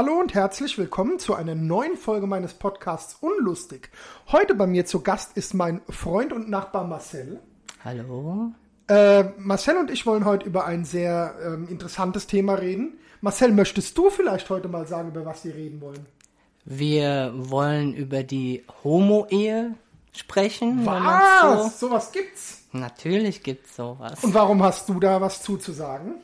Hallo und herzlich willkommen zu einer neuen Folge meines Podcasts Unlustig. Heute bei mir zu Gast ist mein Freund und Nachbar Marcel. Hallo. Äh, Marcel und ich wollen heute über ein sehr ähm, interessantes Thema reden. Marcel, möchtest du vielleicht heute mal sagen, über was wir reden wollen? Wir wollen über die Homo-Ehe sprechen. Was? So. Sowas gibt's. Natürlich gibt's sowas. Und warum hast du da was zuzusagen?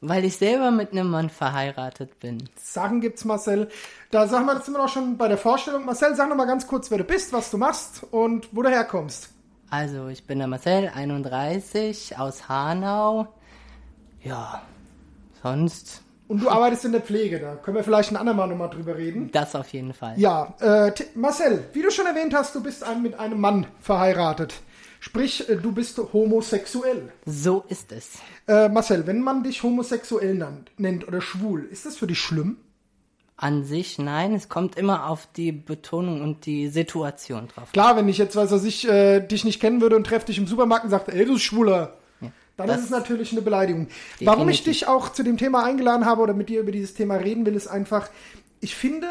Weil ich selber mit einem Mann verheiratet bin. Sachen gibt's, Marcel. Da sagen wir, das sind wir doch schon bei der Vorstellung. Marcel, sag noch mal ganz kurz, wer du bist, was du machst und wo du herkommst. Also, ich bin der Marcel, 31, aus Hanau. Ja, sonst Und du arbeitest in der Pflege, da können wir vielleicht ein andermal nochmal drüber reden. das auf jeden Fall. Ja, äh, Marcel, wie du schon erwähnt hast, du bist ein, mit einem Mann verheiratet. Sprich, äh, du bist homosexuell. So ist es. Äh, Marcel, wenn man dich homosexuell nannt, nennt oder schwul, ist das für dich schlimm? An sich nein, es kommt immer auf die Betonung und die Situation drauf. Klar, wenn ich jetzt, weiß was ich, äh, dich nicht kennen würde und treffe dich im Supermarkt und sage, ey, du bist Schwuler, dann das- ist es natürlich eine Beleidigung. Warum ich Definitiv. dich auch zu dem Thema eingeladen habe oder mit dir über dieses Thema reden will, ist einfach, ich finde,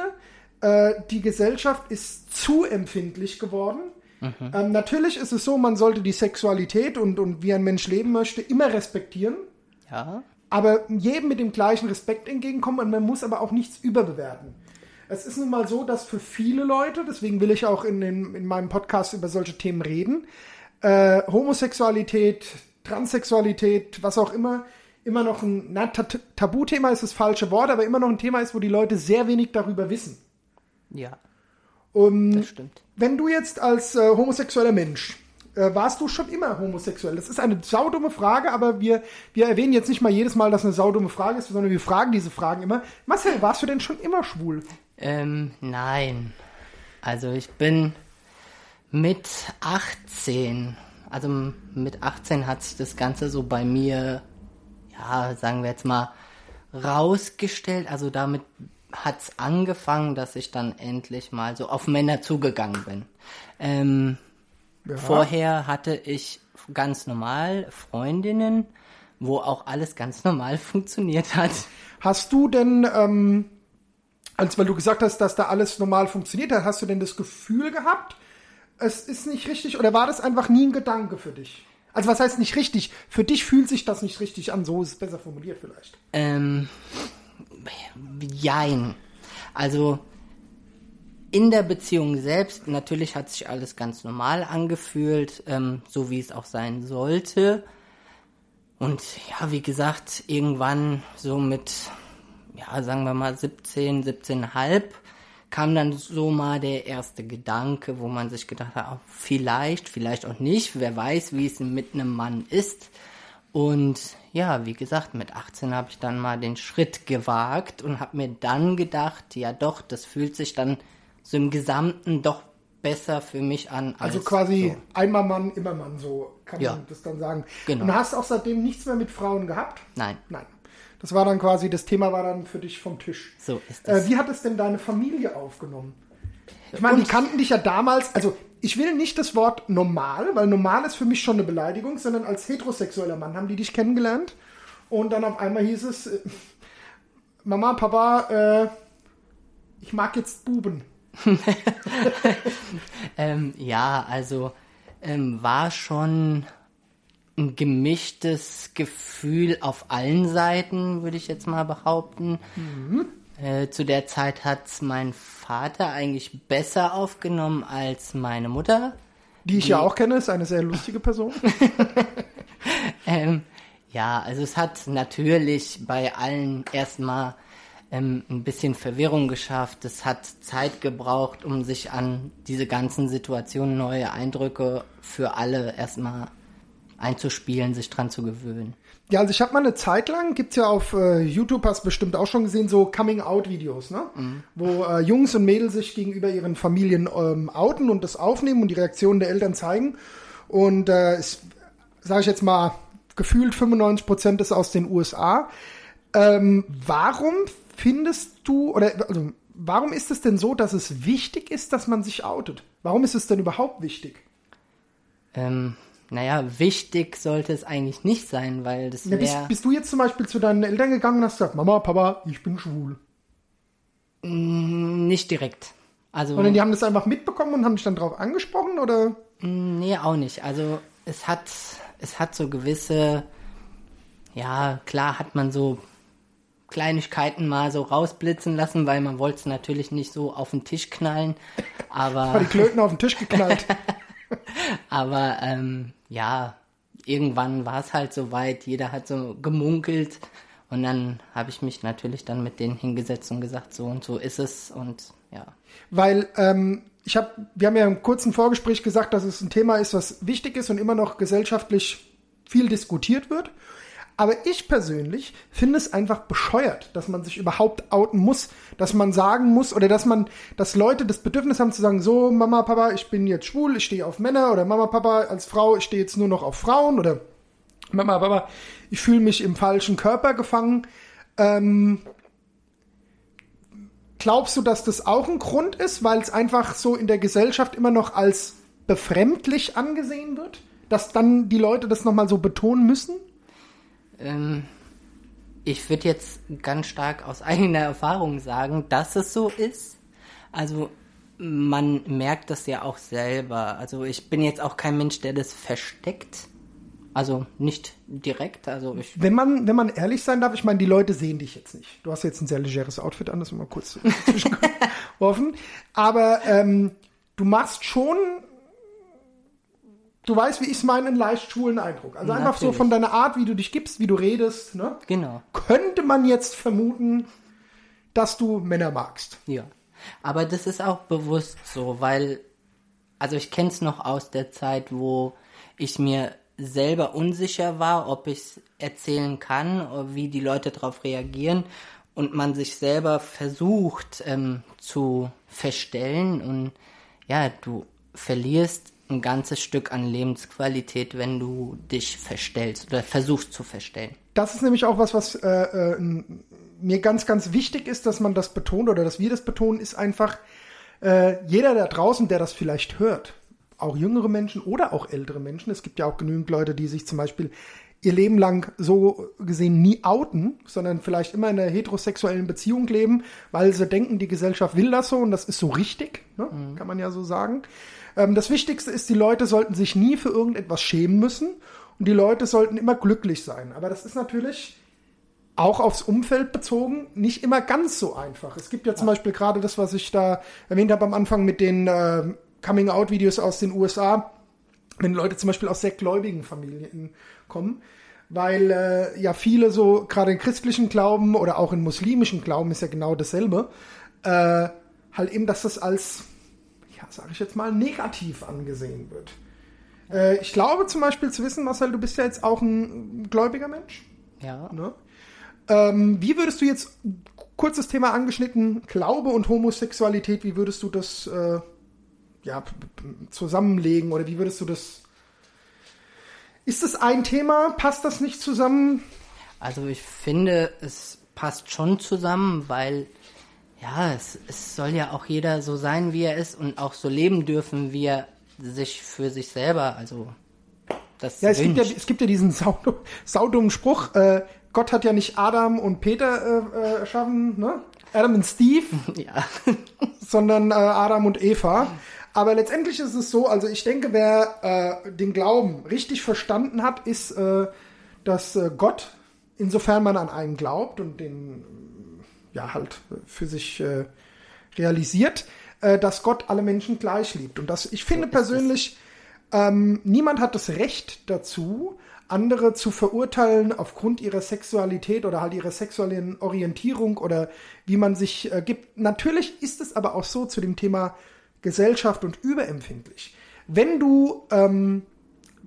äh, die Gesellschaft ist zu empfindlich geworden. Ähm, natürlich ist es so, man sollte die Sexualität und, und wie ein Mensch leben möchte immer respektieren, Ja, aber jedem mit dem gleichen Respekt entgegenkommen und man muss aber auch nichts überbewerten. Es ist nun mal so, dass für viele Leute, deswegen will ich auch in, den, in meinem Podcast über solche Themen reden, äh, Homosexualität, Transsexualität, was auch immer, immer noch ein na, Ta- Tabuthema ist das falsche Wort, aber immer noch ein Thema ist, wo die Leute sehr wenig darüber wissen. ja, Um, das stimmt. wenn du jetzt als äh, homosexueller Mensch, äh, warst du schon immer homosexuell? Das ist eine saudumme Frage, aber wir, wir erwähnen jetzt nicht mal jedes Mal, dass eine saudumme Frage ist, sondern wir fragen diese Fragen immer. Marcel, warst du denn schon immer schwul? Ähm, nein. Also ich bin mit 18, also mit 18 hat sich das Ganze so bei mir, ja, sagen wir jetzt mal, rausgestellt. Also damit hat's angefangen, dass ich dann endlich mal so auf Männer zugegangen bin. Ähm, Ja. Vorher hatte ich ganz normal Freundinnen, wo auch alles ganz normal funktioniert hat. Hast du denn, ähm, als weil du gesagt hast, dass da alles normal funktioniert hat, hast du denn das Gefühl gehabt, es ist nicht richtig oder war das einfach nie ein Gedanke für dich? Also was heißt nicht richtig? Für dich fühlt sich das nicht richtig an, so ist es besser formuliert vielleicht. Ähm, jein. Also in der Beziehung selbst, natürlich hat sich alles ganz normal angefühlt, ähm, so wie es auch sein sollte. Und ja, wie gesagt, irgendwann so mit, ja, sagen wir mal 17, 17,5 kam dann so mal der erste Gedanke, wo man sich gedacht hat, ah, vielleicht, vielleicht auch nicht, wer weiß, wie es mit einem Mann ist. Und ja, wie gesagt, mit 18 habe ich dann mal den Schritt gewagt und habe mir dann gedacht, ja doch, das fühlt sich dann so im Gesamten doch besser für mich an. Also als quasi so. einmal Mann, immer Mann, so kann Ja. man das dann sagen. Genau. Und hast auch seitdem nichts mehr mit Frauen gehabt? Nein, Nein. Das war dann quasi, das Thema war dann für dich vom Tisch. so ist es. Äh, wie hat es denn deine Familie aufgenommen? Ich meine, die kannten dich ja damals, also ich will nicht das Wort normal, weil normal ist für mich schon eine Beleidigung, sondern als heterosexueller Mann haben die dich kennengelernt und dann auf einmal hieß es, äh, Mama, Papa, äh, ich mag jetzt Buben. Ähm, ja, also ähm, war schon ein gemischtes Gefühl auf allen Seiten, würde ich jetzt mal behaupten. Äh, zu der Zeit hat's mein Vater eigentlich besser aufgenommen als meine Mutter. Die ich ja auch kenne, ist eine sehr lustige Person. Ähm, ja, also es hat natürlich bei allen erstmal ähm, ein bisschen Verwirrung geschafft. Es hat Zeit gebraucht, um sich an diese ganzen Situationen, neue Eindrücke für alle erstmal einzuspielen, sich dran zu gewöhnen. Ja, also ich habe mal eine Zeit lang, gibt's ja auf äh, YouTube, hast bestimmt auch schon gesehen, so Coming-out-Videos, ne? Wo äh, Jungs und Mädels sich gegenüber ihren Familien ähm, outen und das aufnehmen und die Reaktionen der Eltern zeigen. Und äh, es, sage ich jetzt mal, gefühlt 95 Prozent ist aus den USA. Ähm, warum findest du, oder also, warum ist es denn so, dass es wichtig ist, dass man sich outet? Warum ist es denn überhaupt wichtig? Ähm, naja, wichtig sollte es eigentlich nicht sein, weil das Ja, bist, wäre... bist du jetzt zum Beispiel zu deinen Eltern gegangen und hast gesagt, Mama, Papa, ich bin schwul? Nicht direkt. Also, Oder die haben das einfach mitbekommen und haben dich dann drauf angesprochen? Oder? nee, auch nicht. Also es hat, es hat so gewisse, ja, klar hat man so Kleinigkeiten mal so rausblitzen lassen, weil man wollte es natürlich nicht so auf den Tisch knallen. Aber, die Klöten auf den Tisch geknallt? aber ähm, ja, irgendwann war es halt soweit, jeder hat so gemunkelt. Und dann habe ich mich natürlich dann mit denen hingesetzt und gesagt, so und so ist es und ja. Weil ähm, ich habe, wir haben ja im kurzen Vorgespräch gesagt, dass es ein Thema ist, was wichtig ist und immer noch gesellschaftlich viel diskutiert wird. Aber ich persönlich finde es einfach bescheuert, dass man sich überhaupt outen muss, dass man sagen muss oder dass man, dass Leute das Bedürfnis haben zu sagen, so Mama, Papa, ich bin jetzt schwul, ich stehe auf Männer oder Mama, Papa als Frau, ich stehe jetzt nur noch auf Frauen oder Mama, Papa, ich fühle mich im falschen Körper gefangen. Ähm, glaubst du, dass das auch ein Grund ist, weil es einfach so in der Gesellschaft immer noch als befremdlich angesehen wird? Dass dann die Leute das nochmal so betonen müssen? Ähm, ich würde jetzt ganz stark aus eigener Erfahrung sagen, dass es so ist. Also man merkt das ja auch selber. Also ich bin jetzt auch kein Mensch, der das versteckt. Also nicht direkt. Also ich Wenn man, wenn man ehrlich sein darf, ich meine, die Leute sehen dich jetzt nicht. Du hast jetzt ein sehr legeres Outfit an, das mal kurz zwischengeworfen. Aber ähm, du machst schon, du weißt, wie ich es meine, einen leicht schwulen Eindruck. Also einfach so Natürlich. von deiner Art, wie du dich gibst, wie du redest, ne? genau. könnte man jetzt vermuten, dass du Männer magst. Ja. Aber das ist auch bewusst so, weil, also ich kenne es noch aus der Zeit, wo ich mir selber unsicher war, ob ich es erzählen kann, wie die Leute darauf reagieren und man sich selber versucht ähm, zu verstellen und ja, du verlierst ein ganzes Stück an Lebensqualität, wenn du dich verstellst oder versuchst zu verstellen. Das ist nämlich auch was, was äh, äh, mir ganz, ganz wichtig ist, dass man das betont oder dass wir das betonen, ist einfach, äh, jeder da draußen, der das vielleicht hört, auch jüngere Menschen oder auch ältere Menschen, es gibt ja auch genügend Leute, die sich zum Beispiel ihr Leben lang so gesehen nie outen, sondern vielleicht immer in einer heterosexuellen Beziehung leben, weil sie denken, die Gesellschaft will das so und das ist so richtig, ne? kann man ja so sagen. Ähm, das Wichtigste ist, die Leute sollten sich nie für irgendetwas schämen müssen und die Leute sollten immer glücklich sein. Aber das ist natürlich auch aufs Umfeld bezogen nicht immer ganz so einfach. Es gibt ja zum Beispiel gerade das, was ich da erwähnt habe am Anfang mit den äh, Coming-out-Videos aus den USA, wenn Leute zum Beispiel aus sehr gläubigen Familien kommen, weil äh, ja viele so, gerade in christlichen Glauben oder auch in muslimischen Glauben ist ja genau dasselbe, äh, halt eben, dass das als, ja, sage ich jetzt mal, negativ angesehen wird. Äh, ich glaube zum Beispiel zu wissen, Marcel, du bist ja jetzt auch ein gläubiger Mensch. Ja. Ne? Ähm, wie würdest du jetzt, kurzes Thema angeschnitten, Glaube und Homosexualität, wie würdest du das äh, ja, zusammenlegen oder wie würdest du das... Ist das ein Thema? Passt das nicht zusammen? Also ich finde, es passt schon zusammen, weil ja, es, es soll ja auch jeder so sein, wie er ist und auch so leben dürfen, wie er sich für sich selber, also das Ja, es gibt ja, es gibt ja diesen sau- saudummen Spruch, äh, Gott hat ja nicht Adam und Peter äh, äh, erschaffen, ne? Adam und Steve, Ja. sondern äh, Adam und Eva. Aber letztendlich ist es so, also ich denke, wer äh, den Glauben richtig verstanden hat, ist, äh, dass äh, Gott, insofern man an einen glaubt und den ja halt für sich äh, realisiert, äh, dass Gott alle Menschen gleich liebt. Und das, ich finde es. persönlich, ähm, niemand hat das Recht dazu, andere zu verurteilen aufgrund ihrer Sexualität oder halt ihrer sexuellen Orientierung oder wie man sich äh, gibt. Natürlich ist es aber auch so zu dem Thema Gesellschaft und überempfindlich. Wenn du, ähm,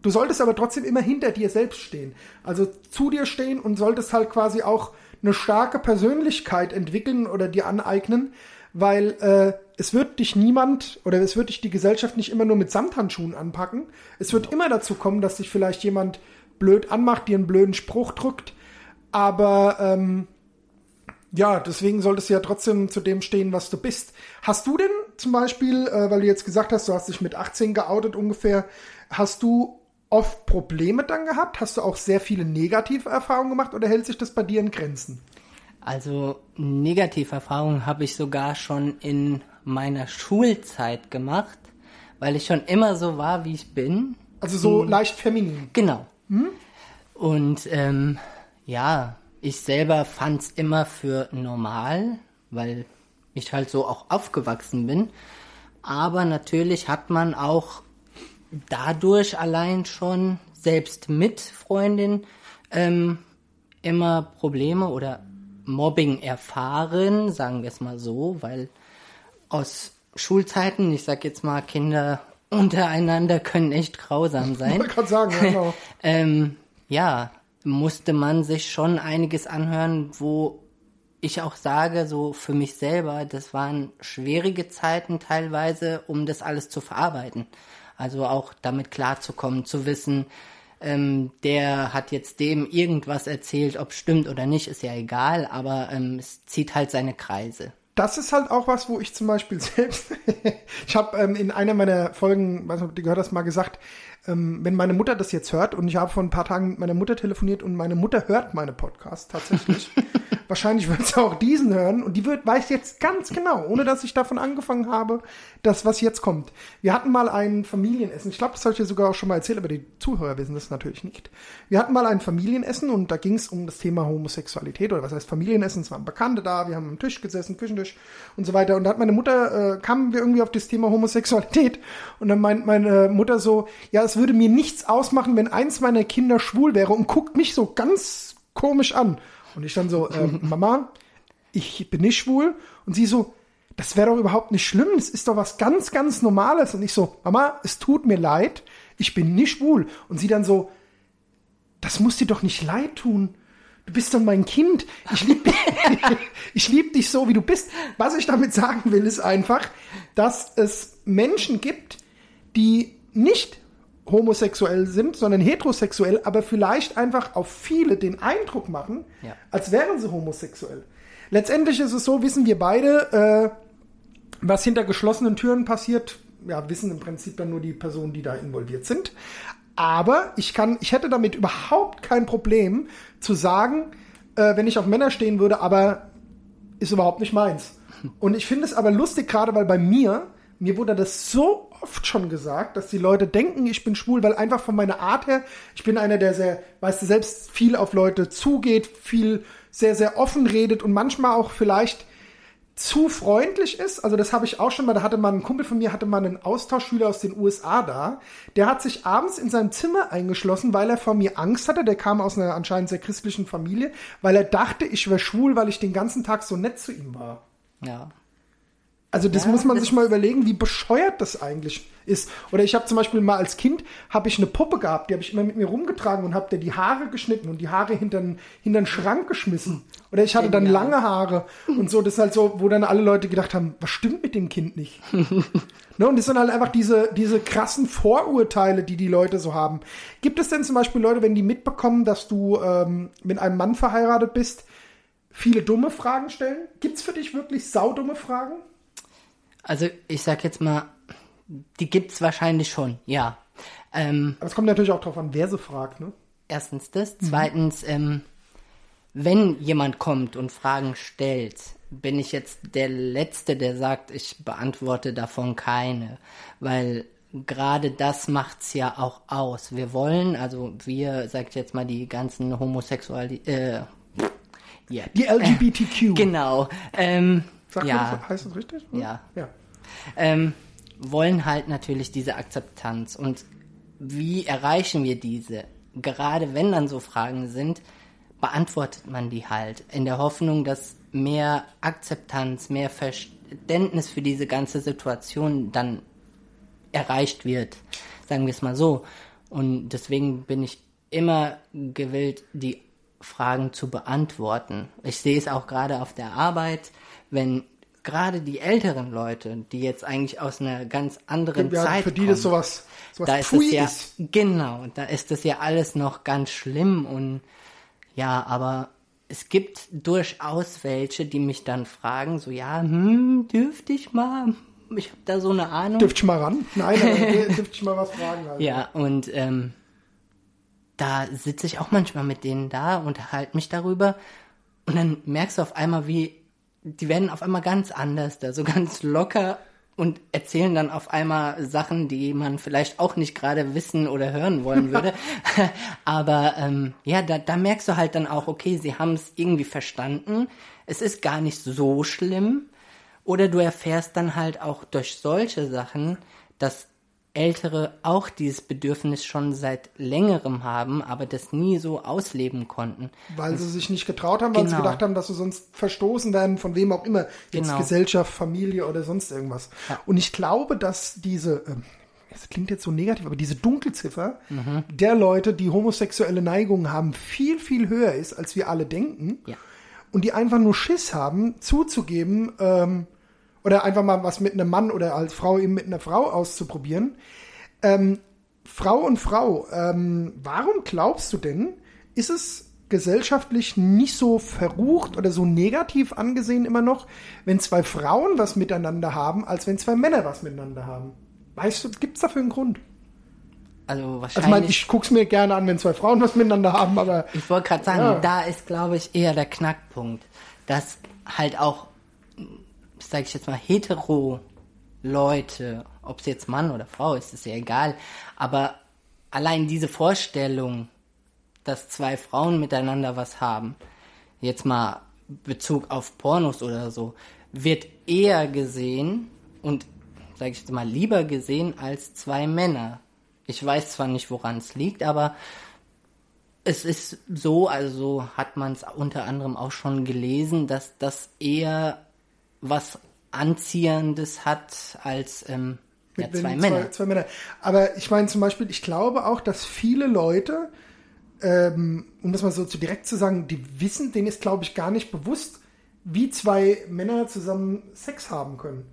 du solltest aber trotzdem immer hinter dir selbst stehen. Also zu dir stehen und solltest halt quasi auch eine starke Persönlichkeit entwickeln oder dir aneignen, weil äh, es wird dich niemand oder es wird dich die Gesellschaft nicht immer nur mit Samthandschuhen anpacken. Es wird immer dazu kommen, dass dich vielleicht jemand blöd anmacht, dir einen blöden Spruch drückt, aber ähm, ja, deswegen solltest du ja trotzdem zu dem stehen, was du bist. Hast du denn zum Beispiel, äh, weil du jetzt gesagt hast, du hast dich mit 18 geoutet ungefähr, hast du oft Probleme dann gehabt? Hast du auch sehr viele negative Erfahrungen gemacht oder hält sich das bei dir in Grenzen? Also Negativerfahrungen habe ich sogar schon in meiner Schulzeit gemacht, weil ich schon immer so war, wie ich bin. Also so leicht feminin. Genau. Und ähm, ja, ich selber fand es immer für normal, weil ich halt so auch aufgewachsen bin. Aber natürlich hat man auch dadurch allein schon selbst mit Freundin ähm, immer Probleme oder Mobbing erfahren, sagen wir es mal so, weil aus Schulzeiten, ich sag jetzt mal, Kinder untereinander können echt grausam Ich sein. wollte gerade sagen, genau. ähm, ja, musste man sich schon einiges anhören, wo ich auch sage, so für mich selber, das waren schwierige Zeiten teilweise, um das alles zu verarbeiten. Also auch damit klarzukommen, zu wissen, ähm, der hat jetzt dem irgendwas erzählt, ob stimmt oder nicht, ist ja egal, aber ähm, es zieht halt seine Kreise. Das ist halt auch was, wo ich zum Beispiel selbst, ich habe ähm, in einer meiner Folgen, weiß nicht, ob du gehört hast, mal gesagt, ähm, wenn meine Mutter das jetzt hört und ich habe vor ein paar Tagen mit meiner Mutter telefoniert und meine Mutter hört meine Podcasts tatsächlich. Wahrscheinlich wird sie auch diesen hören und die wird, weiß jetzt ganz genau, ohne dass ich davon angefangen habe, das, was jetzt kommt. Wir hatten mal ein Familienessen. Ich glaube, das habe ich dir sogar auch schon mal erzählt, aber die Zuhörer wissen das natürlich nicht. Wir hatten mal ein Familienessen und da ging es um das Thema Homosexualität oder was heißt Familienessen. Es waren Bekannte da, wir haben am Tisch gesessen, Küchentisch und so weiter. Und da hat meine Mutter, äh, kamen wir irgendwie auf das Thema Homosexualität und dann meint meine Mutter so, ja, es würde mir nichts ausmachen, wenn eins meiner Kinder schwul wäre und guckt mich so ganz komisch an. Und ich dann so, äh, Mama, ich bin nicht schwul. Und sie so, das wäre doch überhaupt nicht schlimm. Es ist doch was ganz, ganz Normales. Und ich so, Mama, es tut mir leid. Ich bin nicht schwul. Und sie dann so, das muss dir doch nicht leid tun. Du bist doch mein Kind. Ich liebe ich lieb dich so, wie du bist. Was ich damit sagen will, ist einfach, dass es Menschen gibt, die nicht homosexuell sind, sondern heterosexuell, aber vielleicht einfach auf viele den Eindruck machen, Ja. als wären sie homosexuell. Letztendlich ist es so, wissen wir beide, äh, was hinter geschlossenen Türen passiert, ja, wissen im Prinzip dann nur die Personen, die da involviert sind. Aber ich kann, ich hätte damit überhaupt kein Problem zu sagen, äh, wenn ich auf Männer stehen würde, aber ist überhaupt nicht meins. Und ich finde es aber lustig, gerade weil bei mir, mir wurde das so oft schon gesagt, dass die Leute denken, ich bin schwul, weil einfach von meiner Art her, ich bin einer, der sehr, weißt du, selbst viel auf Leute zugeht, viel sehr, sehr offen redet und manchmal auch vielleicht zu freundlich ist. Also das habe ich auch schon mal, da hatte mal ein Kumpel von mir, hatte mal einen Austauschschüler aus den USA da. Der hat sich abends in seinem Zimmer eingeschlossen, weil er vor mir Angst hatte. Der kam aus einer anscheinend sehr christlichen Familie, weil er dachte, ich wäre schwul, weil ich den ganzen Tag so nett zu ihm war. Ja. Also das Ja, muss man das sich mal überlegen, wie bescheuert das eigentlich ist. Oder ich habe zum Beispiel mal als Kind habe ich eine Puppe gehabt, die habe ich immer mit mir rumgetragen und habe dir die Haare geschnitten und die Haare hinter den Schrank geschmissen. Oder ich hatte dann lange Haare und so. Das ist halt so, wo dann alle Leute gedacht haben, was stimmt mit dem Kind nicht? ne, und das sind halt einfach diese, diese krassen Vorurteile, die die Leute so haben. Gibt es denn zum Beispiel Leute, wenn die mitbekommen, dass du ähm, mit einem Mann verheiratet bist, viele dumme Fragen stellen? Gibt's für dich wirklich saudumme Fragen? Also ich sag jetzt mal, die gibt's wahrscheinlich schon, ja. Ähm, Aber es kommt natürlich auch darauf an, wer sie fragt, ne? erstens das. Zweitens, ähm, wenn jemand kommt und Fragen stellt, bin ich jetzt der Letzte, der sagt, ich beantworte davon keine. Weil gerade das macht's ja auch aus. Wir wollen, also wir, sagt jetzt mal, die ganzen Homosexuali äh, ja, Die LGBTQ. genau. Ähm, Sagt ja, das, heißt das richtig? Ja. Ja. Ähm, wollen halt natürlich diese Akzeptanz. Und wie erreichen wir diese? Gerade wenn dann so Fragen sind, beantwortet man die halt in der Hoffnung, dass mehr Akzeptanz, mehr Verständnis für diese ganze Situation dann erreicht wird. Sagen wir es mal so. Und deswegen bin ich immer gewillt, die Fragen zu beantworten. Ich sehe es auch gerade auf der Arbeit, wenn gerade die älteren Leute, die jetzt eigentlich aus einer ganz anderen Ja, Zeit für die kommen, das sowas, sowas da ist es ja ist. genau, da ist es ja alles noch ganz schlimm und ja, aber es gibt durchaus welche, die mich dann fragen, so ja, hm, dürfte ich mal? Ich habe da so eine Ahnung. Dürfte ich mal ran? Nein, dürfte ich mal was fragen? Also. Ja, und ähm, da sitze ich auch manchmal mit denen da, unterhalte mich darüber Und dann merkst du auf einmal, wie die werden auf einmal ganz anders da, so ganz locker und erzählen dann auf einmal Sachen, die man vielleicht auch nicht gerade wissen oder hören wollen würde. Aber ähm, ja, da, da merkst du halt dann auch, okay, sie haben es irgendwie verstanden. Es ist gar nicht so schlimm. Oder du erfährst dann halt auch durch solche Sachen, dass Ältere auch dieses Bedürfnis schon seit längerem haben, aber das nie so ausleben konnten. Weil sie sich nicht getraut haben, weil genau. sie gedacht haben, dass sie sonst verstoßen werden, von wem auch immer. Jetzt genau. Gesellschaft, Familie oder sonst irgendwas. Ja. Und ich glaube, dass diese, äh, das klingt jetzt so negativ, aber diese Dunkelziffer mhm. der Leute, die homosexuelle Neigungen haben, viel, viel höher ist, als wir alle denken. Ja. Und die einfach nur Schiss haben, zuzugeben, ähm, oder einfach mal was mit einem Mann oder als Frau eben mit einer Frau auszuprobieren. Ähm, Frau und Frau, ähm, warum glaubst du denn, ist es gesellschaftlich nicht so verrucht oder so negativ angesehen immer noch, wenn zwei Frauen was miteinander haben, als wenn zwei Männer was miteinander haben? Weißt du, gibt es dafür einen Grund? Also wahrscheinlich. Also ich meine, ich guck's mir gerne an, wenn zwei Frauen was miteinander haben, aber. Ich wollte gerade sagen, ja. da ist, glaube ich, eher der Knackpunkt, dass halt auch sage ich jetzt mal, hetero Leute, ob es jetzt Mann oder Frau ist, ist ja egal, aber allein diese Vorstellung, dass zwei Frauen miteinander was haben, jetzt mal Bezug auf Pornos oder so, wird eher gesehen und sage ich jetzt mal lieber gesehen als zwei Männer. Ich weiß zwar nicht, woran es liegt, aber es ist so, also hat man es unter anderem auch schon gelesen, dass das eher was Anziehendes hat als ähm, ja, zwei Männer. Zwei, zwei, Männer. Aber ich meine zum Beispiel, ich glaube auch, dass viele Leute, ähm, um das mal so zu direkt zu sagen, die wissen, denen ist, glaube ich, gar nicht bewusst, wie zwei Männer zusammen Sex haben können.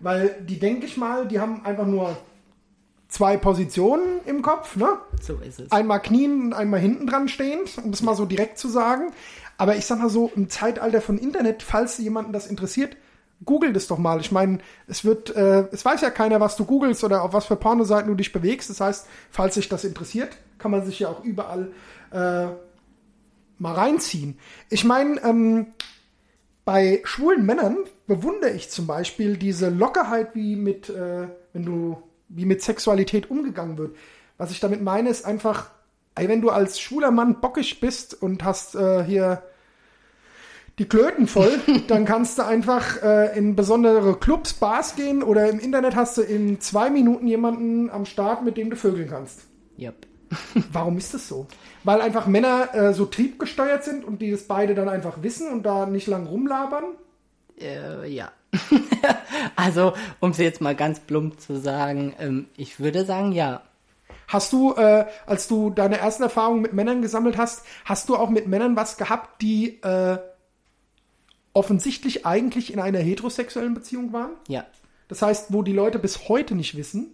Weil die, denke ich mal, die haben einfach nur zwei Positionen im Kopf, ne? So ist es. Einmal knien und einmal hinten dran stehend, um das mal so direkt zu sagen. Aber ich sag mal so, im Zeitalter von Internet, falls jemanden das interessiert, google das doch mal. Ich meine, es wird, äh, es weiß ja keiner, was du googelst oder auf was für Pornoseiten du dich bewegst. Das heißt, falls sich das interessiert, kann man sich ja auch überall äh, mal reinziehen. Ich meine, ähm, bei schwulen Männern bewundere ich zum Beispiel diese Lockerheit, wie mit, äh, wenn du, wie mit Sexualität umgegangen wird. Was ich damit meine, ist einfach, ey, wenn du als schwuler Mann bockig bist und hast äh, hier die Klöten voll, dann kannst du einfach äh, in besondere Clubs, Bars gehen oder im Internet hast du in zwei Minuten jemanden am Start, mit dem du vögeln kannst. Yep. Warum ist das so? Weil einfach Männer äh, so triebgesteuert sind und die das beide dann einfach wissen und da nicht lang rumlabern? Äh, ja. also, um es jetzt mal ganz plump zu sagen, ähm, ich würde sagen, ja. Hast du, äh, als du deine ersten Erfahrungen mit Männern gesammelt hast, hast du auch mit Männern was gehabt, die äh, offensichtlich eigentlich in einer heterosexuellen Beziehung waren. Ja. Das heißt, wo die Leute bis heute nicht wissen,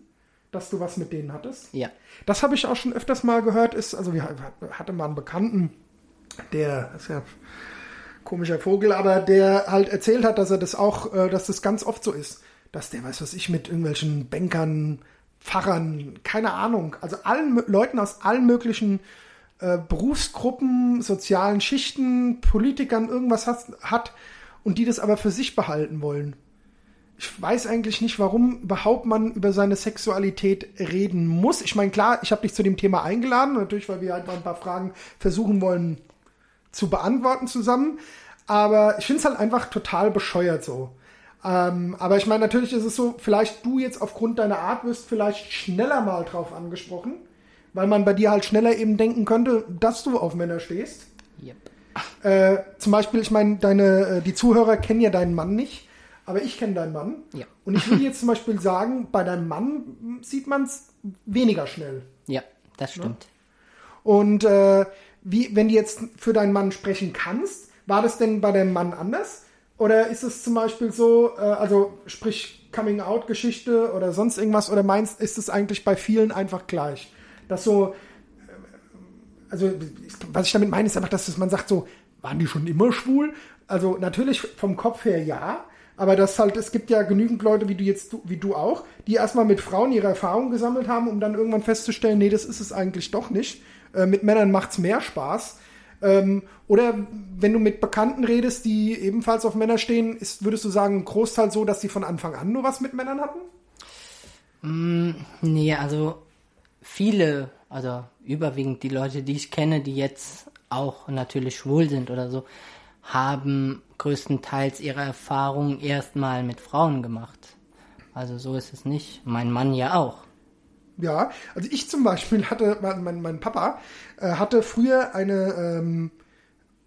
dass du was mit denen hattest. Ja. Das habe ich auch schon öfters mal gehört. Ist, also wir hatten mal einen Bekannten, der ist ja komischer Vogel, aber der halt erzählt hat, dass er das auch, äh, dass das ganz oft so ist, dass der, weiß was ich, mit irgendwelchen Bankern, Pfarrern, keine Ahnung, also allen Leuten aus allen möglichen äh, Berufsgruppen, sozialen Schichten, Politikern irgendwas hat, hat und die das aber für sich behalten wollen. Ich weiß eigentlich nicht, warum überhaupt man über seine Sexualität reden muss. Ich meine, klar, ich habe dich zu dem Thema eingeladen, natürlich, weil wir halt mal ein paar Fragen versuchen wollen zu beantworten zusammen. Aber ich finde es halt einfach total bescheuert so. Ähm, aber ich meine, natürlich ist es so, vielleicht du jetzt aufgrund deiner Art wirst vielleicht schneller mal drauf angesprochen weil man bei dir halt schneller eben denken könnte, dass du auf Männer stehst. Yep. Äh, zum Beispiel, ich meine, deine, äh, die Zuhörer kennen ja deinen Mann nicht, aber ich kenne deinen Mann. Ja. Und ich würde jetzt zum Beispiel sagen, bei deinem Mann sieht man es weniger schnell. Ja, das ne? stimmt. Ja? Und äh, wie, wenn du jetzt für deinen Mann sprechen kannst, war das denn bei deinem Mann anders? Oder ist es zum Beispiel so, äh, also sprich Coming-out-Geschichte oder sonst irgendwas, oder meinst, ist es eigentlich bei vielen einfach gleich? Dass so, äh, also was ich damit meine, ist einfach, dass man sagt so, waren die schon immer schwul? Also natürlich vom Kopf her ja, aber das halt, es gibt ja genügend Leute wie du jetzt, wie du auch, die erstmal mit Frauen ihre Erfahrungen gesammelt haben, um dann irgendwann festzustellen, nee, das ist es eigentlich doch nicht. Äh, mit Männern macht's mehr Spaß. Ähm, oder wenn du mit Bekannten redest, die ebenfalls auf Männer stehen, ist, würdest du sagen, ein Großteil so, dass die von Anfang an nur was mit Männern hatten? Nee, also viele, also überwiegend die Leute, die ich kenne, die jetzt auch natürlich schwul sind oder so, haben größtenteils ihre Erfahrungen erstmal mit Frauen gemacht. Also so ist es nicht. Mein Mann ja auch. Ja, also ich zum Beispiel hatte, mein, mein, Papa äh, hatte früher eine, ähm,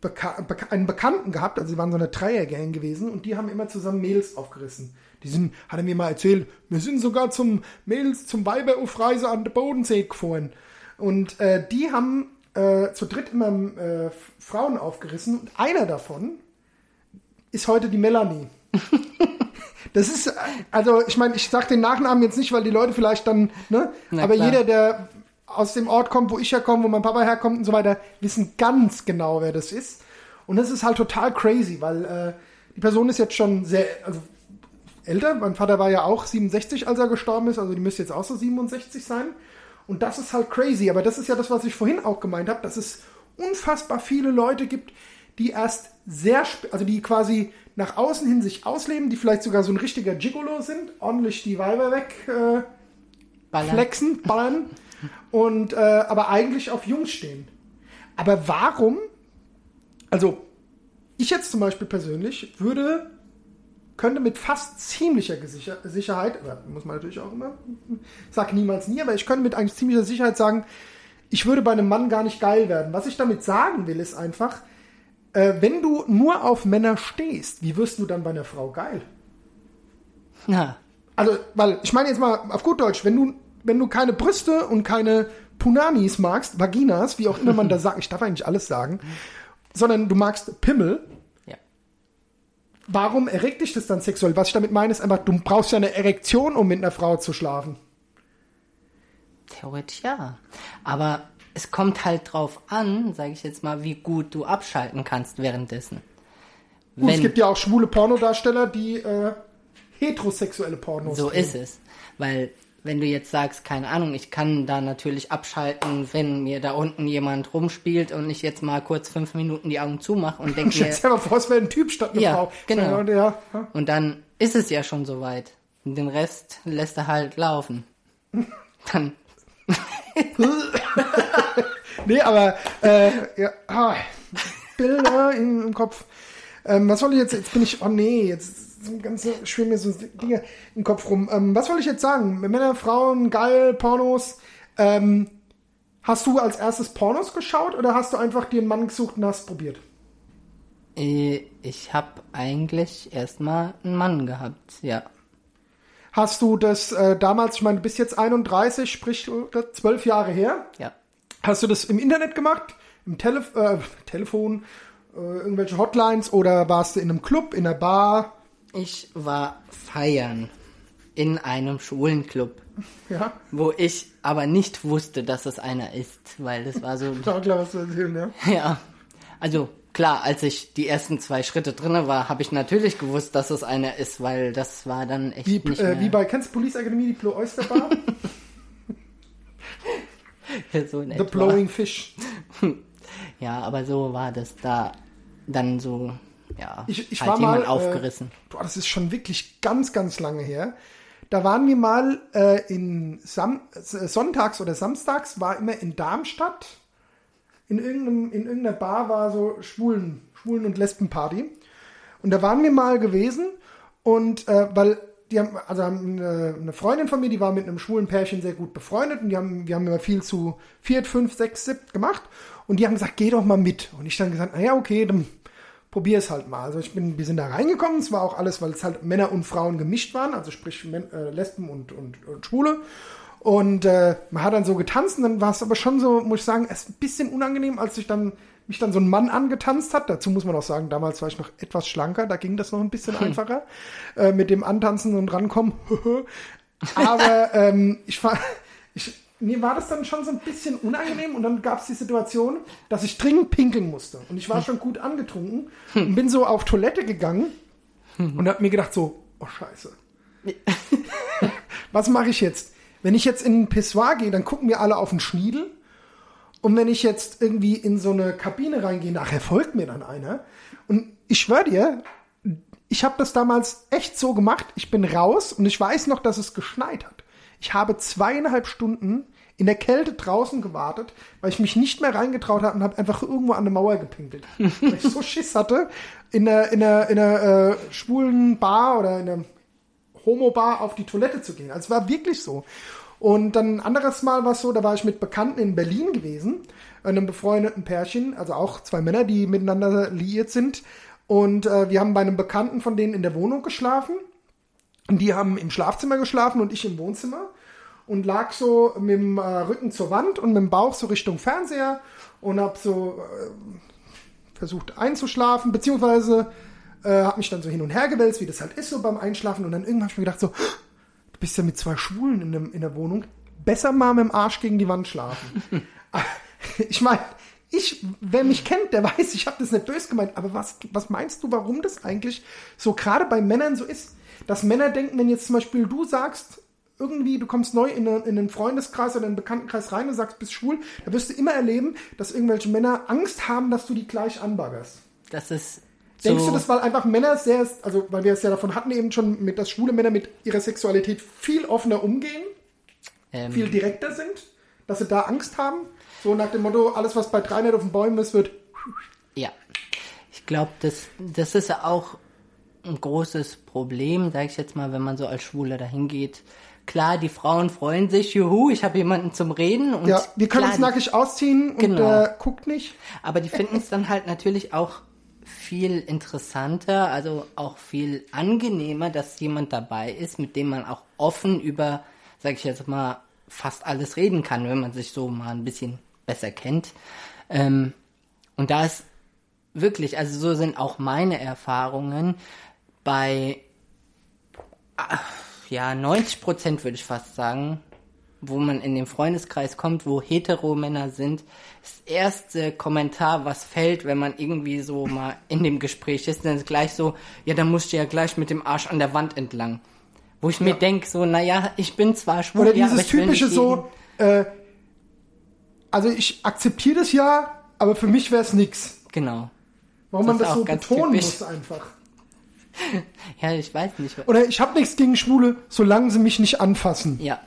Beka einen Bekannten gehabt, also sie waren so eine Dreiergang gewesen und die haben immer zusammen Mails aufgerissen. Die sind, hat er mir mal erzählt, wir sind sogar zum Mails zum Weiberaufreise an der Bodensee gefahren. Und äh, die haben äh, zu dritt immer äh, Frauen aufgerissen und einer davon ist heute die Melanie. Das ist, also ich meine, ich sage den Nachnamen jetzt nicht, weil die Leute vielleicht dann, ne? Na aber klar. jeder, der aus dem Ort kommt, wo ich herkomme, wo mein Papa herkommt und so weiter, wissen ganz genau, wer das ist. Und das ist halt total crazy, weil äh, die Person ist jetzt schon sehr, also älter. Mein Vater war ja auch 67, als er gestorben ist, also die müsste jetzt auch so 67 sein. Und das ist halt crazy. Aber das ist ja das, was ich vorhin auch gemeint habe, dass es unfassbar viele Leute gibt, die erst sehr, also die quasi nach außen hin sich ausleben, die vielleicht sogar so ein richtiger Gigolo sind, ordentlich die Weiber weg äh, Ballern. flexen, ballern und äh, aber eigentlich auf Jungs stehen. Aber warum? Also ich jetzt zum Beispiel persönlich würde könnte mit fast ziemlicher Gesicher Sicherheit, muss man natürlich auch immer, sag niemals nie, aber ich könnte mit eigentlich ziemlicher Sicherheit sagen, ich würde bei einem Mann gar nicht geil werden. Was ich damit sagen will, ist einfach, äh, wenn du nur auf Männer stehst, wie wirst du dann bei einer Frau geil? Na, Also, weil, ich meine jetzt mal auf gut Deutsch, wenn du, wenn du keine Brüste und keine Punanis magst, Vaginas, wie auch immer man da sagt, ich darf eigentlich alles sagen, sondern du magst Pimmel. Warum erregt dich das dann sexuell? Was ich damit meine, ist einfach, du brauchst ja eine Erektion, um mit einer Frau zu schlafen. Theoretisch ja. Aber es kommt halt drauf an, sage ich jetzt mal, wie gut du abschalten kannst währenddessen. Gut, es Wenn- gibt ja auch schwule Pornodarsteller, die äh, heterosexuelle Pornos So drehen. ist es. Weil, wenn du jetzt sagst, keine Ahnung, ich kann da natürlich abschalten, wenn mir da unten jemand rumspielt und ich jetzt mal kurz fünf Minuten die Augen zumache und denke mir, Stell dir mal vor, es wäre ein Typ statt eine Ja, Frau. genau. Ja, ja, ja. und dann ist es ja schon soweit. Und den Rest lässt er halt laufen. Dann, Nee, aber äh, ja, ah, Bilder im, im Kopf. Ähm, was soll ich jetzt? Jetzt bin ich. Oh nee, jetzt sind ganze schwimmen mir so Dinge im Kopf rum. Ähm, was soll ich jetzt sagen? Männer, Frauen, geil, Pornos. Ähm, hast du als erstes Pornos geschaut oder hast du einfach dir einen Mann gesucht und hast probiert? äh, ich habe eigentlich erstmal einen Mann gehabt, ja. Hast du das äh, damals, ich meine, du bist jetzt 31, sprich zwölf Jahre her. Ja. Hast du das im Internet gemacht? Im Telef äh, Telefon? Äh, irgendwelche Hotlines? Oder warst du in einem Club, in einer Bar? Ich war feiern in einem Schwulenclub, Ja, wo ich aber nicht wusste, dass es einer ist, weil das war so klar, klar, was zu erzählen, ja. Ja, also klar, als ich die ersten zwei Schritte drinne war, habe ich natürlich gewusst, dass es einer ist, weil das war dann echt Wie, nicht äh, mehr wie bei, kennst du Police Academy, die Blue Oyster Bar? so in The etwa. Blowing Fish. Ja, aber so war das da dann so, ja, Ich, ich halt war mal, aufgerissen. Äh, boah, das ist schon wirklich ganz, ganz lange her. Da waren wir mal äh, in Sam äh, Sonntags oder Samstags, war immer in Darmstadt. In, irgendeinem, in irgendeiner Bar war so Schwulen, Schwulen- und Lesbenparty. Und da waren wir mal gewesen und äh, weil die haben, also haben eine, eine Freundin von mir, die war mit einem schwulen Pärchen sehr gut befreundet und die haben, wir haben immer viel zu viert, fünf, sechs, siebt gemacht und die haben gesagt, geh doch mal mit. Und ich dann gesagt, naja, okay, dann probier es halt mal. Also ich bin, wir sind da reingekommen, es war auch alles, weil es halt Männer und Frauen gemischt waren, also sprich äh, Lesben und, und, und Schwule. Und äh, man hat dann so getanzt und dann war es aber schon so, muss ich sagen, erst ein bisschen unangenehm, als sich dann mich dann so ein Mann angetanzt hat. Dazu muss man auch sagen, damals war ich noch etwas schlanker, da ging das noch ein bisschen einfacher äh, mit dem Antanzen und rankommen. aber ähm, ich war, ich, mir war das dann schon so ein bisschen unangenehm und dann gab es die Situation, dass ich dringend pinkeln musste. Und ich war schon gut angetrunken und bin so auf Toilette gegangen und hab mir gedacht so, oh scheiße. Was mache ich jetzt? Wenn ich jetzt in ein Pissoir gehe, dann gucken wir alle auf den Schniedel. Und wenn ich jetzt irgendwie in so eine Kabine reingehe, nachher folgt mir dann einer. Und ich schwöre dir, ich habe das damals echt so gemacht. Ich bin raus und ich weiß noch, dass es geschneit hat. Ich habe zweieinhalb Stunden in der Kälte draußen gewartet, weil ich mich nicht mehr reingetraut habe und habe einfach irgendwo an eine Mauer gepinkelt. weil ich so Schiss hatte, in der, in der, in der äh, schwulen Bar oder in der Homo-Bar auf die Toilette zu gehen. Also es war wirklich so. Und dann ein anderes Mal war es so, da war ich mit Bekannten in Berlin gewesen, einem befreundeten Pärchen, also auch zwei Männer, die miteinander liiert sind. Und äh, wir haben bei einem Bekannten von denen in der Wohnung geschlafen. Und die haben im Schlafzimmer geschlafen und ich im Wohnzimmer. Und lag so mit dem äh, Rücken zur Wand und mit dem Bauch so Richtung Fernseher und hab so äh, versucht einzuschlafen, beziehungsweise äh, hab mich dann so hin und her gewälzt, wie das halt ist so beim Einschlafen. Und dann irgendwann hab ich mir gedacht so, du bist ja mit zwei Schwulen in, dem, in der Wohnung. Besser mal mit dem Arsch gegen die Wand schlafen. ich meine, ich, wer mich kennt, der weiß, ich habe das nicht böse gemeint. Aber was, was meinst du, warum das eigentlich so gerade bei Männern so ist? Dass Männer denken, wenn jetzt zum Beispiel du sagst, irgendwie, du kommst neu in, eine, in einen Freundeskreis oder einen Bekanntenkreis rein und sagst, bist schwul, da wirst du immer erleben, dass irgendwelche Männer Angst haben, dass du die gleich anbaggerst. Das ist. Denkst so, du, das weil einfach Männer sehr, also weil wir es ja davon hatten eben schon, mit, dass schwule Männer mit ihrer Sexualität viel offener umgehen, ähm, viel direkter sind, dass sie da Angst haben? So nach dem Motto, alles was bei 300 auf den Bäumen ist, wird. Ja. Ich glaube, das, das ist ja auch ein großes Problem, sage ich jetzt mal, wenn man so als Schwuler dahin geht. Klar, die Frauen freuen sich, juhu, ich habe jemanden zum Reden. Und Ja, wir können klar, uns nackig ausziehen und Genau. äh, guckt nicht. Aber die finden es dann halt natürlich auch viel interessanter, also auch viel angenehmer, dass jemand dabei ist, mit dem man auch offen über, sag ich jetzt mal, fast alles reden kann, wenn man sich so mal ein bisschen besser kennt. Ähm, und da ist wirklich, also so sind auch meine Erfahrungen bei, ah, ja, 90 Prozent würde ich fast sagen, wo man in den Freundeskreis kommt, wo Heteromänner sind, das erste Kommentar, was fällt, wenn man irgendwie so mal in dem Gespräch ist, dann ist gleich so, ja, dann musst du ja gleich mit dem Arsch an der Wand entlang. Wo ich mir denk so, naja, ich bin zwar schwul, Oder ja, dieses will typische so, äh, also ich akzeptiere das ja, aber für mich wäre es nix. Genau. Warum Das man das so betonen typisch. muss einfach. Ja, ich weiß nicht. Oder ich habe nichts gegen Schwule, solange sie mich nicht anfassen. Ja,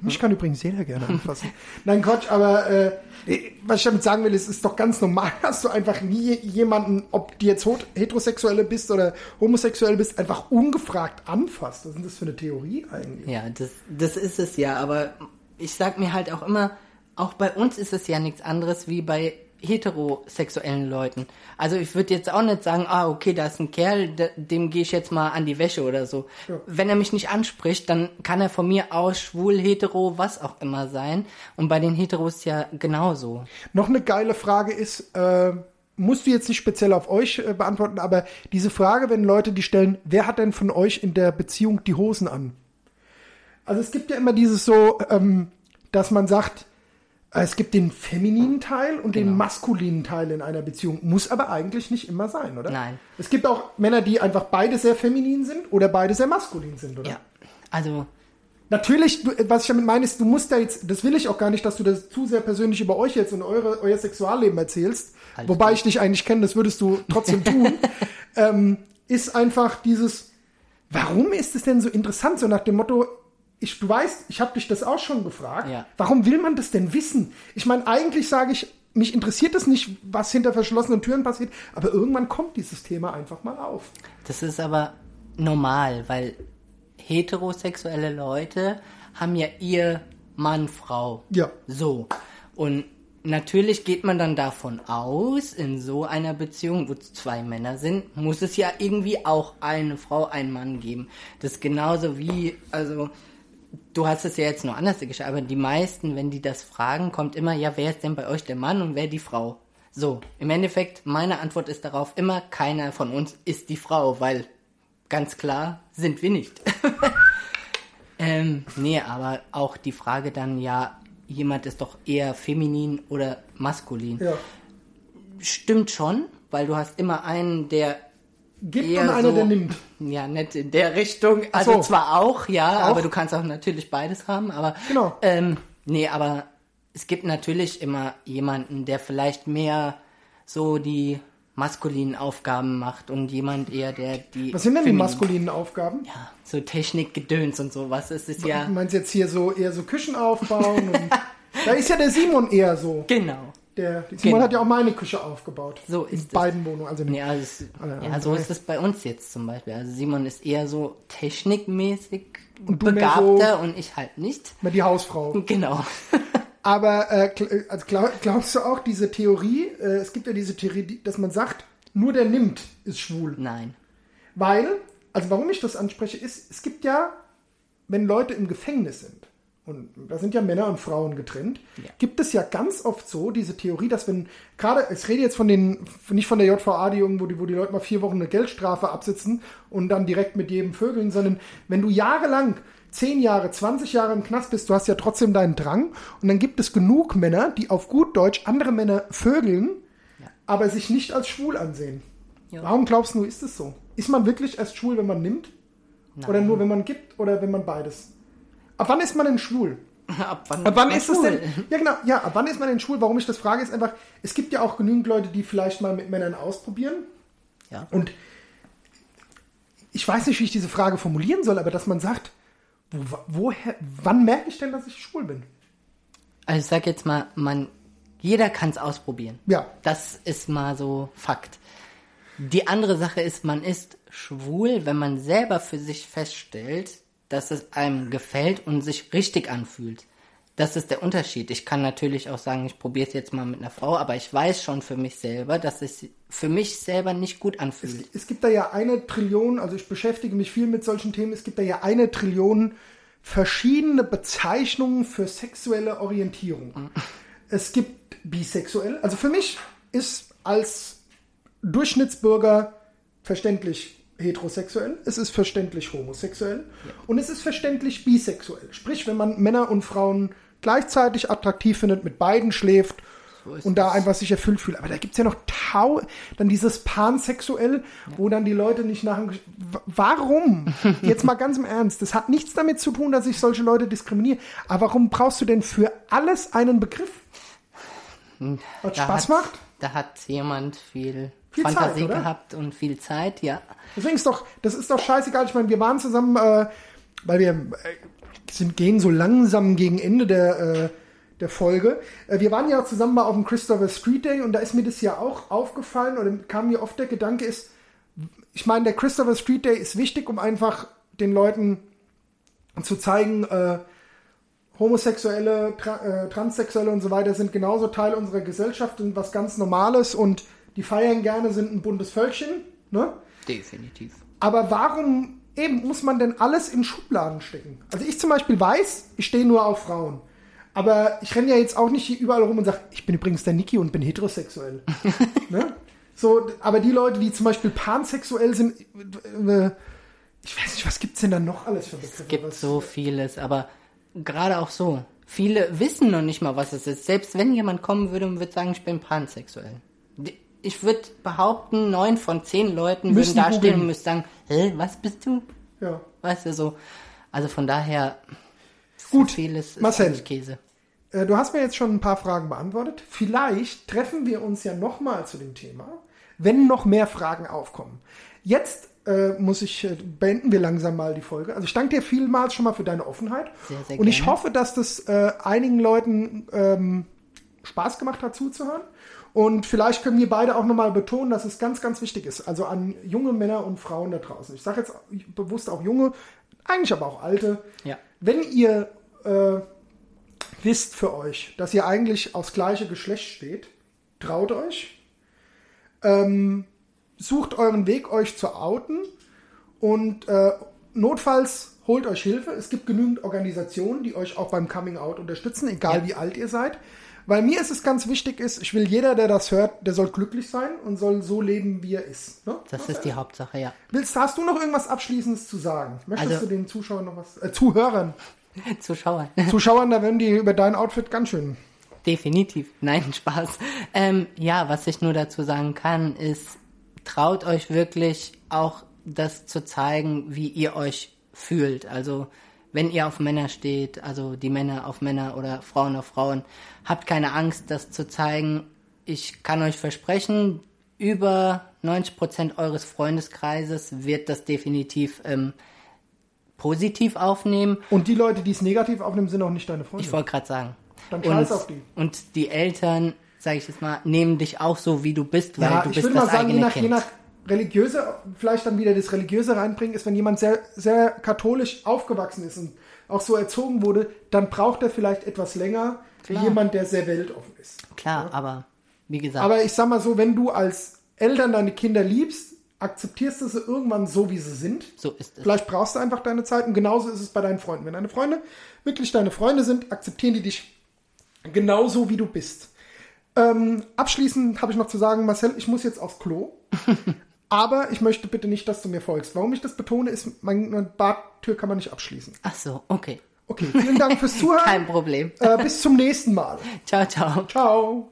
Mich kann übrigens jeder gerne anfassen. Nein, Quatsch, aber äh, was ich damit sagen will, ist, es ist doch ganz normal, dass du einfach nie jemanden, ob du jetzt heterosexuelle bist oder homosexuell bist, einfach ungefragt anfasst. Was ist denn das für eine Theorie eigentlich? ja, das, das ist es ja, aber ich sag mir halt auch immer, auch bei uns ist es ja nichts anderes wie bei heterosexuellen Leuten. Also ich würde jetzt auch nicht sagen, ah, okay, da ist ein Kerl, de- dem gehe ich jetzt mal an die Wäsche oder so. Ja. Wenn er mich nicht anspricht, dann kann er von mir aus schwul, hetero, was auch immer sein. Und bei den Heteros ja genauso. Noch eine geile Frage ist, äh, musst du jetzt nicht speziell auf euch äh, beantworten, aber diese Frage, wenn Leute die stellen, wer hat denn von euch in der Beziehung die Hosen an? Also es gibt ja immer dieses so, ähm, dass man sagt, es gibt den femininen Teil und den Genau. maskulinen Teil in einer Beziehung. Muss aber eigentlich nicht immer sein, oder? Nein. Es gibt auch Männer, die einfach beide sehr feminin sind oder beide sehr maskulin sind, oder? Ja. Also, Natürlich, du, was ich damit meine, ist, du musst da jetzt, das will ich auch gar nicht, dass du das zu sehr persönlich über euch jetzt und eure, euer Sexualleben erzählst, Alles wobei gut. ich dich eigentlich kenne, das würdest du trotzdem tun, ähm, ist einfach dieses, warum ist es denn so interessant, so nach dem Motto, ich, du weißt, ich habe dich das auch schon gefragt, Ja. warum will man das denn wissen? Ich meine, eigentlich sage ich, mich interessiert es nicht, was hinter verschlossenen Türen passiert, aber irgendwann kommt dieses Thema einfach mal auf. Das ist aber normal, weil heterosexuelle Leute haben ja ihr Mann, Frau. Ja. So. Und natürlich geht man dann davon aus, in so einer Beziehung, wo zwei Männer sind, muss es ja irgendwie auch eine Frau, einen Mann geben. Das ist genauso wie, also, du hast es ja jetzt nur anders geschrieben, aber die meisten, wenn die das fragen, kommt immer, ja, wer ist denn bei euch der Mann und wer die Frau? So, im Endeffekt, meine Antwort ist darauf immer, keiner von uns ist die Frau, weil ganz klar sind wir nicht. ähm, nee, aber auch die Frage dann, ja, jemand ist doch eher feminin oder maskulin. Ja. Stimmt schon, weil du hast immer einen, der Gibt und einer, so, der nimmt. Ja, nicht in der Richtung. Also so. zwar auch, ja, Auch? aber du kannst auch natürlich beides haben. Aber Genau. ähm, nee, aber es gibt natürlich immer jemanden, der vielleicht mehr so die maskulinen Aufgaben macht und jemand eher, der die. Was sind denn die maskulinen Aufgaben? Ja, so Technikgedöns und sowas. Es ist ja. Du meinst jetzt hier so eher so Küchen aufbauen und da ist ja der Simon eher so. Genau. Der, der Simon Genau. hat ja auch meine Küche aufgebaut. So In ist es. beiden Wohnungen. Also. Ja, Alle ja, so ist es bei uns jetzt zum Beispiel. Also Simon ist eher so technikmäßig Und begabter und ich halt nicht. Mehr die Hausfrau. Genau. Aber äh, gl- also glaub, glaubst du auch diese Theorie, äh, es gibt ja diese Theorie, dass man sagt, nur der nimmt ist schwul. Nein. Weil, also warum ich das anspreche, ist, es gibt ja, wenn Leute im Gefängnis sind, und da sind ja Männer und Frauen getrennt, Ja. gibt es ja ganz oft so diese Theorie, dass wenn, gerade, ich rede jetzt von den, nicht von der JVA, die irgendwo, die, wo die Leute mal vier Wochen eine Geldstrafe absitzen und dann direkt mit jedem vögeln, sondern wenn du jahrelang, zehn Jahre, 20 Jahre im Knast bist, du hast ja trotzdem deinen Drang und dann gibt es genug Männer, die auf gut Deutsch andere Männer vögeln, aber sich nicht als schwul ansehen. Ja. Warum glaubst du, ist es so? Ist man wirklich erst schwul, wenn man nimmt? Oder nur, wenn man gibt? Oder wenn man beides? Ab wann ist man denn schwul? Ab wann, Ab wann ist es denn? Ja, genau. Ja, ab wann ist man denn schwul? Warum ich das frage, ist einfach, es gibt ja auch genügend Leute, die vielleicht mal mit Männern ausprobieren. Ja. Und ich weiß nicht, wie ich diese Frage formulieren soll, aber dass man sagt, wo, woher, wann merke ich denn, dass ich schwul bin? Also ich sag jetzt mal, man, jeder kann es ausprobieren. Ja. Das ist mal so Fakt. Die andere Sache ist, man ist schwul, wenn man selber für sich feststellt, dass es einem gefällt und sich richtig anfühlt. Das ist der Unterschied. Ich kann natürlich auch sagen, ich probiere es jetzt mal mit einer Frau, aber ich weiß schon für mich selber, dass es für mich selber nicht gut anfühlt. Es gibt da ja eine Trillion, also ich beschäftige mich viel mit solchen Themen, es gibt da ja eine Trillion verschiedene Bezeichnungen für sexuelle Orientierung. Es gibt bisexuell, also für mich ist als Durchschnittsbürger verständlich heterosexuell, es ist verständlich homosexuell und es ist verständlich bisexuell. Sprich, wenn man Männer und Frauen gleichzeitig attraktiv findet, mit beiden schläft ist und da einfach sich erfüllt fühlt. Aber da gibt es ja noch tau dann dieses pansexuell, wo dann die Leute nicht nach Warum? Jetzt mal ganz im Ernst, das hat nichts damit zu tun, dass ich solche Leute diskriminiere. Aber warum brauchst du denn für alles einen Begriff? Was Da Spaß hat, macht? Da hat jemand viel, Viel Zeit, Fantasie oder? gehabt und viel Zeit, ja. Deswegen ist doch, das ist doch scheißegal. Ich meine, wir waren zusammen, äh, weil wir äh, sind, gehen so langsam gegen Ende der, äh, der Folge. Äh, wir waren ja zusammen mal auf dem Christopher Street Day und da ist mir das ja auch aufgefallen oder kam mir oft der Gedanke ist, ich meine, der Christopher Street Day ist wichtig, um einfach den Leuten zu zeigen, äh, Homosexuelle, Tra äh, Transsexuelle und so weiter sind genauso Teil unserer Gesellschaft und was ganz Normales und die feiern gerne, sind ein buntes Völkchen. Ne? Definitiv. Aber warum eben muss man denn alles in Schubladen stecken? Also ich zum Beispiel weiß, ich stehe nur auf Frauen. Aber ich renne ja jetzt auch nicht hier überall rum und sage, ich bin übrigens der Niki und bin heterosexuell. ne? So, aber die Leute, die zum Beispiel pansexuell sind, äh, ich weiß nicht, was gibt's denn da noch alles für Begriffe? Es gibt was, so vieles, aber gerade auch so. Viele wissen noch nicht mal, was es ist. Selbst wenn jemand kommen würde und würde sagen, ich bin pansexuell. Ich würde behaupten, neun von zehn Leuten Müssen würden dastehen und müssten sagen, hä, was bist du? Ja. Weißt du, so. Also von daher, Gut, vieles ist Marcel. Käse. Äh, Du hast mir jetzt schon ein paar Fragen beantwortet. Vielleicht treffen wir uns ja nochmal zu dem Thema, wenn noch mehr Fragen aufkommen. Jetzt äh, muss ich, äh, beenden wir langsam mal die Folge. Also ich danke dir vielmals schon mal für deine Offenheit. Sehr, sehr Und ich gerne. hoffe, dass das äh, einigen Leuten ähm, Spaß gemacht hat zuzuhören. Und vielleicht können wir beide auch nochmal betonen, dass es ganz, ganz wichtig ist. Also an junge Männer und Frauen da draußen. Ich sage jetzt bewusst auch junge, eigentlich aber auch alte. Ja. Wenn ihr äh, wisst für euch, dass ihr eigentlich aufs gleiche Geschlecht steht, traut euch. Ähm, sucht euren Weg, euch zu outen. Und äh, notfalls holt euch Hilfe. Es gibt genügend Organisationen, die euch auch beim Coming Out unterstützen, egal Ja. wie alt ihr seid. Weil mir ist es ganz wichtig, ist, ich will jeder, der das hört, der soll glücklich sein und soll so leben, wie er ist. Ne? Das ist die Hauptsache, ja. Willst, hast du noch irgendwas Abschließendes zu sagen? Möchtest Also- du den Zuschauern noch was, äh, Zuhörern, Zuschauer. Zuschauern, da werden die über dein Outfit ganz schön. Definitiv. Nein, Spaß. Ähm, ja, was ich nur dazu sagen kann, ist, traut euch wirklich auch das zu zeigen, wie ihr euch fühlt. Also, wenn ihr auf Männer steht, also die Männer auf Männer oder Frauen auf Frauen, habt keine Angst, das zu zeigen. Ich kann euch versprechen, über 90% eures Freundeskreises wird das definitiv ähm, positiv aufnehmen. Und die Leute, die es negativ aufnehmen, sind auch nicht deine Freunde. Ich wollte gerade sagen. Dann und, scheiß auf die. und die Eltern, sage ich jetzt mal, nehmen dich auch so, wie du bist, weil Ja, du bist das mal sagen, je eigene nach, Kind. je nach religiöse, vielleicht dann wieder das Religiöse reinbringen, ist, wenn jemand sehr, sehr katholisch aufgewachsen ist und auch so erzogen wurde, dann braucht er vielleicht etwas länger wie Klar. jemand, der sehr weltoffen ist. Klar, aber wie gesagt, Aber ich sag mal so, wenn du als Eltern deine Kinder liebst, akzeptierst du sie irgendwann so, wie sie sind. so ist es. Vielleicht brauchst du einfach deine Zeit und genauso ist es bei deinen Freunden. Wenn deine Freunde wirklich deine Freunde sind, akzeptieren die dich genauso, wie du bist. Ähm, abschließend habe ich noch zu sagen, Marcel, ich muss jetzt aufs Klo. Aber ich möchte bitte nicht, dass du mir folgst. Warum ich das betone, ist, meine Badtür kann man nicht abschließen. Ach so, okay. Okay, vielen Dank fürs Zuhören. Kein Problem. Äh, bis zum nächsten Mal. Ciao, ciao. Ciao.